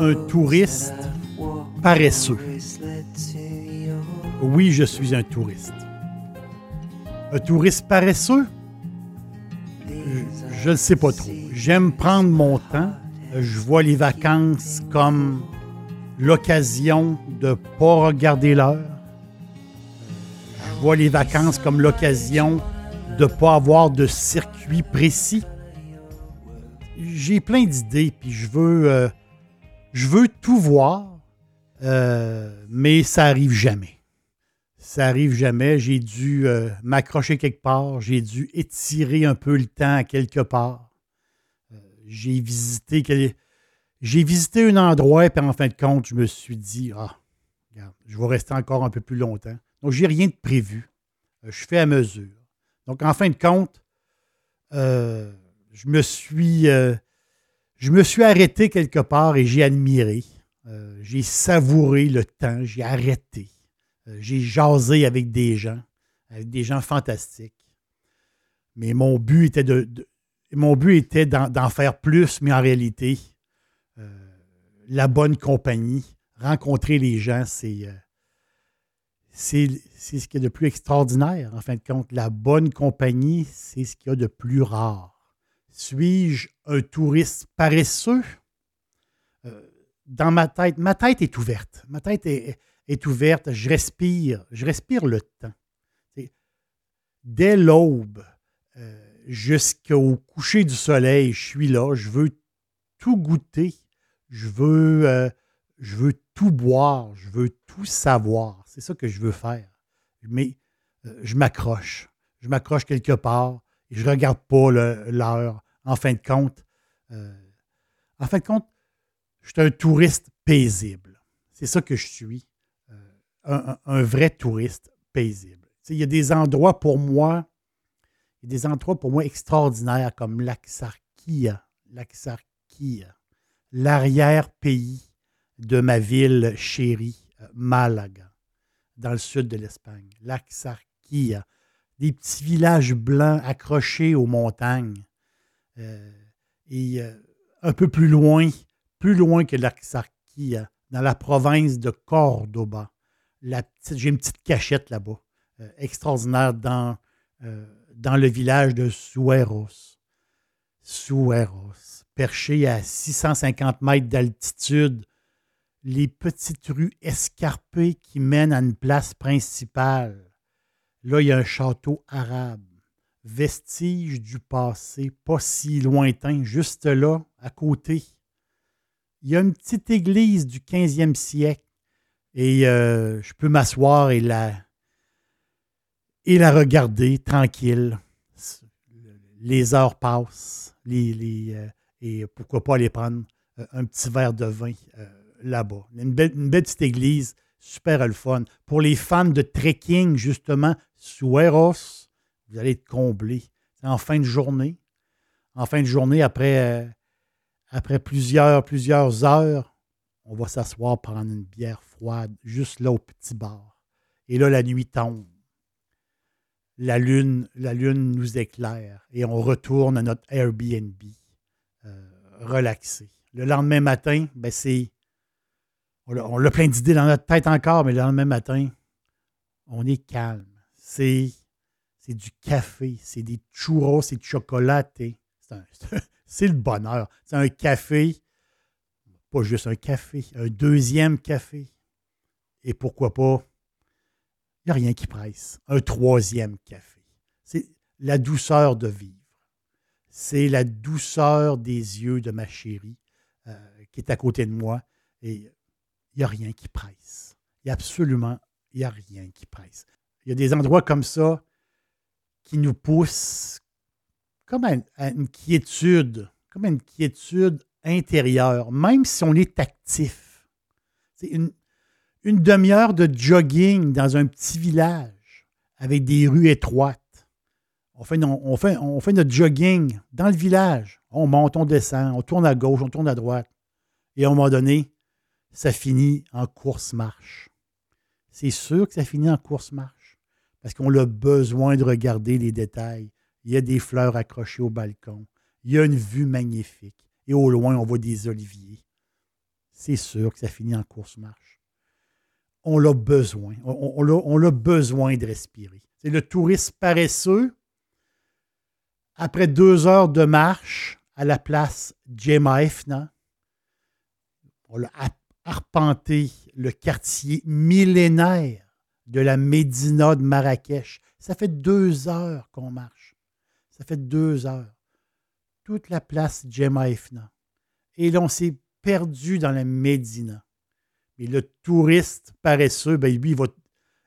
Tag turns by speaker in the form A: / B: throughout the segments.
A: Un touriste paresseux? Oui, je suis un touriste. Un touriste paresseux? Je ne sais pas trop. J'aime prendre mon temps. Je vois les vacances comme l'occasion de ne pas regarder l'heure. Je vois les vacances comme l'occasion de ne pas avoir de circuit précis. J'ai plein d'idées, puis je veux, euh, je veux tout voir, euh, mais ça arrive jamais. Ça arrive jamais. J'ai dû euh, m'accrocher quelque part, j'ai dû étirer un peu le temps quelque part. j'ai visité j'ai visité un endroit, puis en fin de compte, je me suis dit, ah, regarde, je vais rester encore un peu plus longtemps. Donc, j'ai rien de prévu. je fais à mesure. Donc, en fin de compte, je me suis je me suis arrêté quelque part et j'ai admiré. Euh, j'ai savouré le temps, j'ai arrêté. Euh, j'ai jasé avec des gens, avec des gens fantastiques. Mais mon but était de, mon but était d'en faire plus, mais en réalité, euh, la bonne compagnie, rencontrer les gens, c'est c'est ce qu'il y a de plus extraordinaire, en fin de compte. La bonne compagnie, c'est ce qu'il y a de plus rare. Suis-je un touriste paresseux? Euh, dans ma tête, ma tête est ouverte. Ma tête est, ouverte. Je respire. Je respire le temps. Dès l'aube euh, jusqu'au coucher du soleil, je suis là. Je veux tout goûter. Je veux, euh, je veux tout boire. Je veux tout savoir. C'est ça que je veux faire. Mais je m'accroche. Je m'accroche quelque part je ne regarde pas l'heure. En fin de compte, euh, en fin de compte, je suis un touriste paisible. C'est ça que je suis. Euh, un, vrai touriste paisible. il y a des endroits pour moi, des endroits pour moi extraordinaires comme l'Axarquia, l'Axarquia, l'arrière-pays de ma ville chérie, euh, Malaga, dans le sud de l'Espagne. L'Axarquia, des petits villages blancs accrochés aux montagnes. Euh, et euh, un peu plus loin, plus loin que l'Axarquia, dans la province de Cordoba. J'ai une petite cachette là-bas, euh, extraordinaire, dans, dans le village de Sueros. Sueros, perché à 650 mètres d'altitude, les petites rues escarpées qui mènent à une place principale. Là, il y a un château arabe, vestige du passé, pas si lointain, juste là, à côté. Il y a une petite église du 15e siècle et euh, je peux m'asseoir et la, et la regarder tranquille. Les heures passent euh, et pourquoi pas aller prendre euh, un petit verre de vin là-bas. Une belle, une belle petite église super le fun. Pour les fans de trekking, justement, Sueros, vous allez être comblés. En fin de journée, en fin de journée, après, euh, après plusieurs, plusieurs heures, on va s'asseoir prendre une bière froide juste là au petit bar. Et là, la nuit tombe. La lune, la lune nous éclaire et on retourne à notre Airbnb euh, relaxé. Le lendemain matin, ben c'est on a, plein d'idées dans notre tête encore, mais le lendemain matin, on est calme. C'est, du café, c'est des churros, c'est du chocolat. C'est le bonheur. C'est un café pas juste un café, un deuxième café. Et pourquoi pas, il n'y a rien qui presse, un troisième café. C'est la douceur de vivre. C'est la douceur des yeux de ma chérie euh, qui est à côté de moi. Il n'y a rien qui presse. Il y a absolument, n'y a rien qui presse. Il y a des endroits comme ça qui nous poussent comme à, une quiétude, comme une quiétude intérieure, même si on est actif. C'est une, une demi-heure de jogging dans un petit village avec des rues étroites. On fait, on, fait, on fait notre jogging dans le village. On monte, on descend, on tourne à gauche, on tourne à droite. Et à un moment donné, ça finit en course-marche. C'est sûr que ça finit en course-marche parce qu'on a besoin de regarder les détails, il y a des fleurs accrochées au balcon. Il y a une vue magnifique. Et au loin, on voit des oliviers. C'est sûr que ça finit en course-marche. On l'a besoin. On, a, besoin de respirer. C'est le touriste paresseux. Après deux heures de marche à la place Jemaifna, on a arpenté le quartier millénaire de la Médina de Marrakech. Ça fait deux heures qu'on marche. Ça fait deux heures. Toute la place Jemaifna. Et là, on s'est perdu dans la Médina. Mais le touriste paresseux, ben, lui, il va,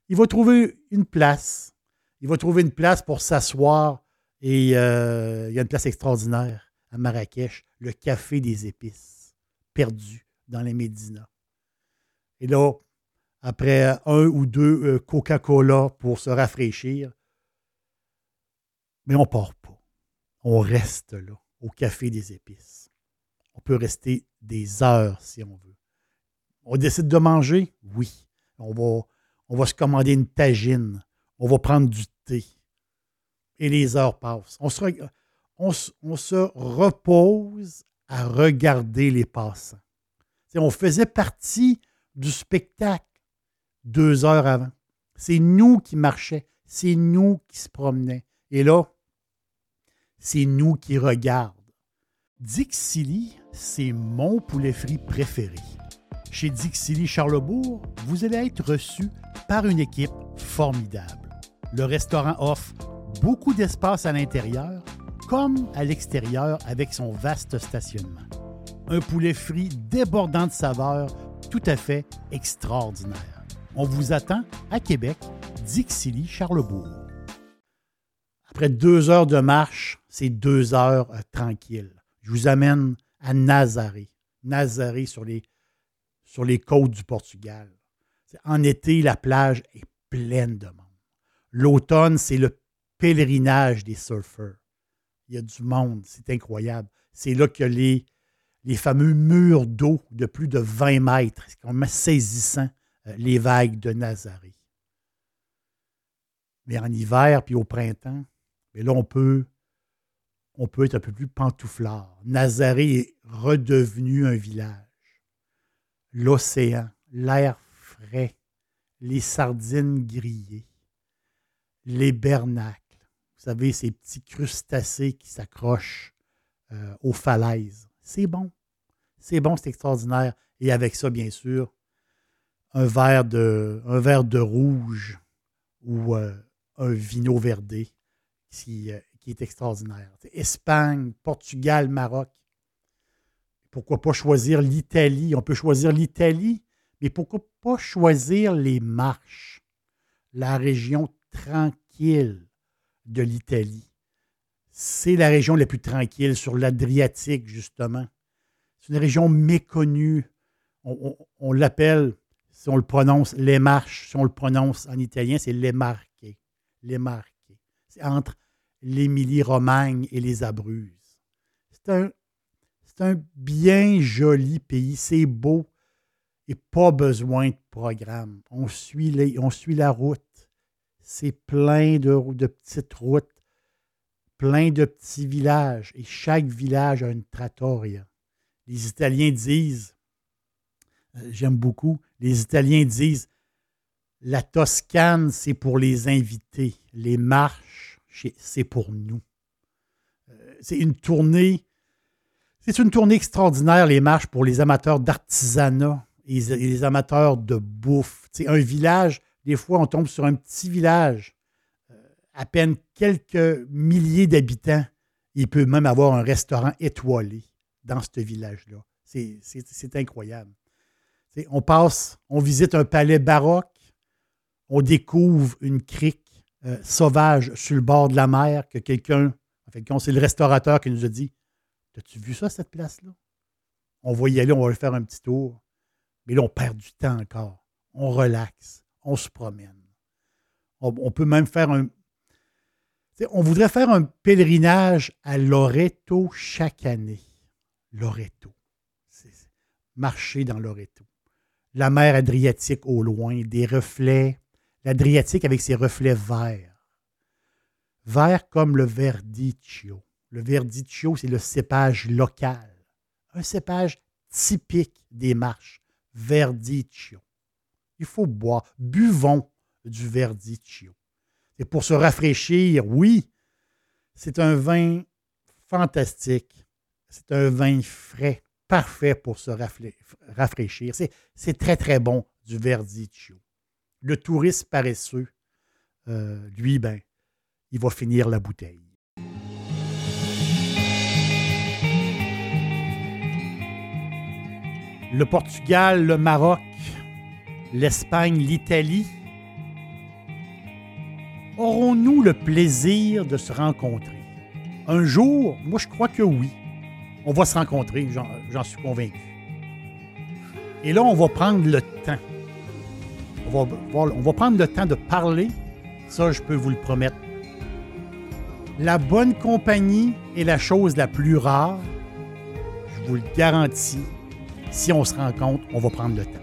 A: il va trouver une place. Il va trouver une place pour s'asseoir. Et euh, il y a une place extraordinaire à Marrakech, le Café des Épices, perdu dans la Médina. Et là, après un ou deux euh, Coca-Cola pour se rafraîchir, mais on part pas. On reste là, au café des épices. On peut rester des heures si on veut. On décide de manger? Oui. On va, on va se commander une tagine. On va prendre du thé. Et les heures passent. On se, on, on se repose à regarder les passants. on faisait partie du spectacle deux heures avant. C'est nous qui marchions. C'est nous qui se promenaient. Et là, c'est nous qui regardons. Dixili, c'est mon poulet frit préféré. Chez Dixili Charlebourg, vous allez être reçu par une équipe formidable. Le restaurant offre beaucoup d'espace à l'intérieur comme à l'extérieur avec son vaste stationnement. Un poulet frit débordant de saveurs tout à fait extraordinaire. On vous attend à Québec, Dixilly, Charlebourg. Après deux heures de marche, c'est deux heures euh, tranquilles. Je vous amène à Nazaré. Nazaré sur les, sur les côtes du Portugal. En été, la plage est pleine de monde. L'automne, c'est le pèlerinage des surfeurs. Il y a du monde, c'est incroyable. C'est là que les, les fameux murs d'eau de plus de 20 mètres. C'est quand même saisissant, euh, les vagues de Nazaré. Mais en hiver, puis au printemps, mais là, on peut, on peut être un peu plus pantouflard. Nazaré est redevenu un village. L'océan, l'air frais, les sardines grillées, les bernacles. Vous savez, ces petits crustacés qui s'accrochent euh, aux falaises. C'est bon. C'est bon, c'est extraordinaire. Et avec ça, bien sûr, un verre de, rouge ou euh, un vino verdé euh, qui, est extraordinaire. Espagne, Portugal, Maroc. Pourquoi pas choisir l'Italie? On peut choisir l'Italie, mais pourquoi pas choisir les marches, la région tranquille de l'Italie? C'est la région la plus tranquille sur l'Adriatique, justement. C'est une région méconnue. On, l'appelle, si on le prononce, les marches, si on le prononce en italien, c'est les marche. Les marques. C'est entre l'Émilie-Romagne et les Abruzes. C'est un, bien joli pays, c'est beau et pas besoin de programme. On suit, la route. C'est plein de petites routes, plein de petits villages et chaque village a une trattoria. Les Italiens disent, euh, j'aime beaucoup, les Italiens disent, la Toscane, c'est pour les invités. Les marches, c'est pour nous. Euh, c'est une tournée. C'est une tournée extraordinaire, les marches pour les amateurs d'artisanat et les amateurs de bouffe. C'est un village, des fois, on tombe sur un petit village, à peine quelques milliers d'habitants. Il peut même avoir un restaurant étoilé dans ce village-là. C'est incroyable. on passe, on visite un palais baroque, on découvre une crique euh, sauvage sur le bord de la mer que quelqu'un, en fait, c'est le restaurateur qui nous a dit As-tu vu ça, cette place-là? On va y aller, on va aller faire un petit tour. Mais là, on perd du temps encore. On relaxe, on se promène. On, peut même faire un. On voudrait faire un pèlerinage à Loreto chaque année. Loreto. Marcher dans Loreto. La mer Adriatique au loin, des reflets. L'Adriatique avec ses reflets verts. Verts comme le verdicchio. Le verdicchio, c'est le cépage local. Un cépage typique des marches. Verdicchio. Il faut boire. Buvons du verdicchio. C'est pour se rafraîchir, oui. C'est un vin fantastique. C'est un vin frais, parfait pour se rafraîchir. C'est très, très bon du verdicchio. Le touriste paresseux, euh, lui, ben, il va finir la bouteille. le Portugal, le Maroc, l'Espagne, l'Italie, aurons-nous le plaisir de se rencontrer? Un jour, moi je crois que oui. On va se rencontrer, j'en suis convaincu. Et là, on va prendre le temps. On va, on va prendre le temps de parler. Ça, je peux vous le promettre. La bonne compagnie est la chose la plus rare. Je vous le garantis si on se rend compte, on va prendre le temps.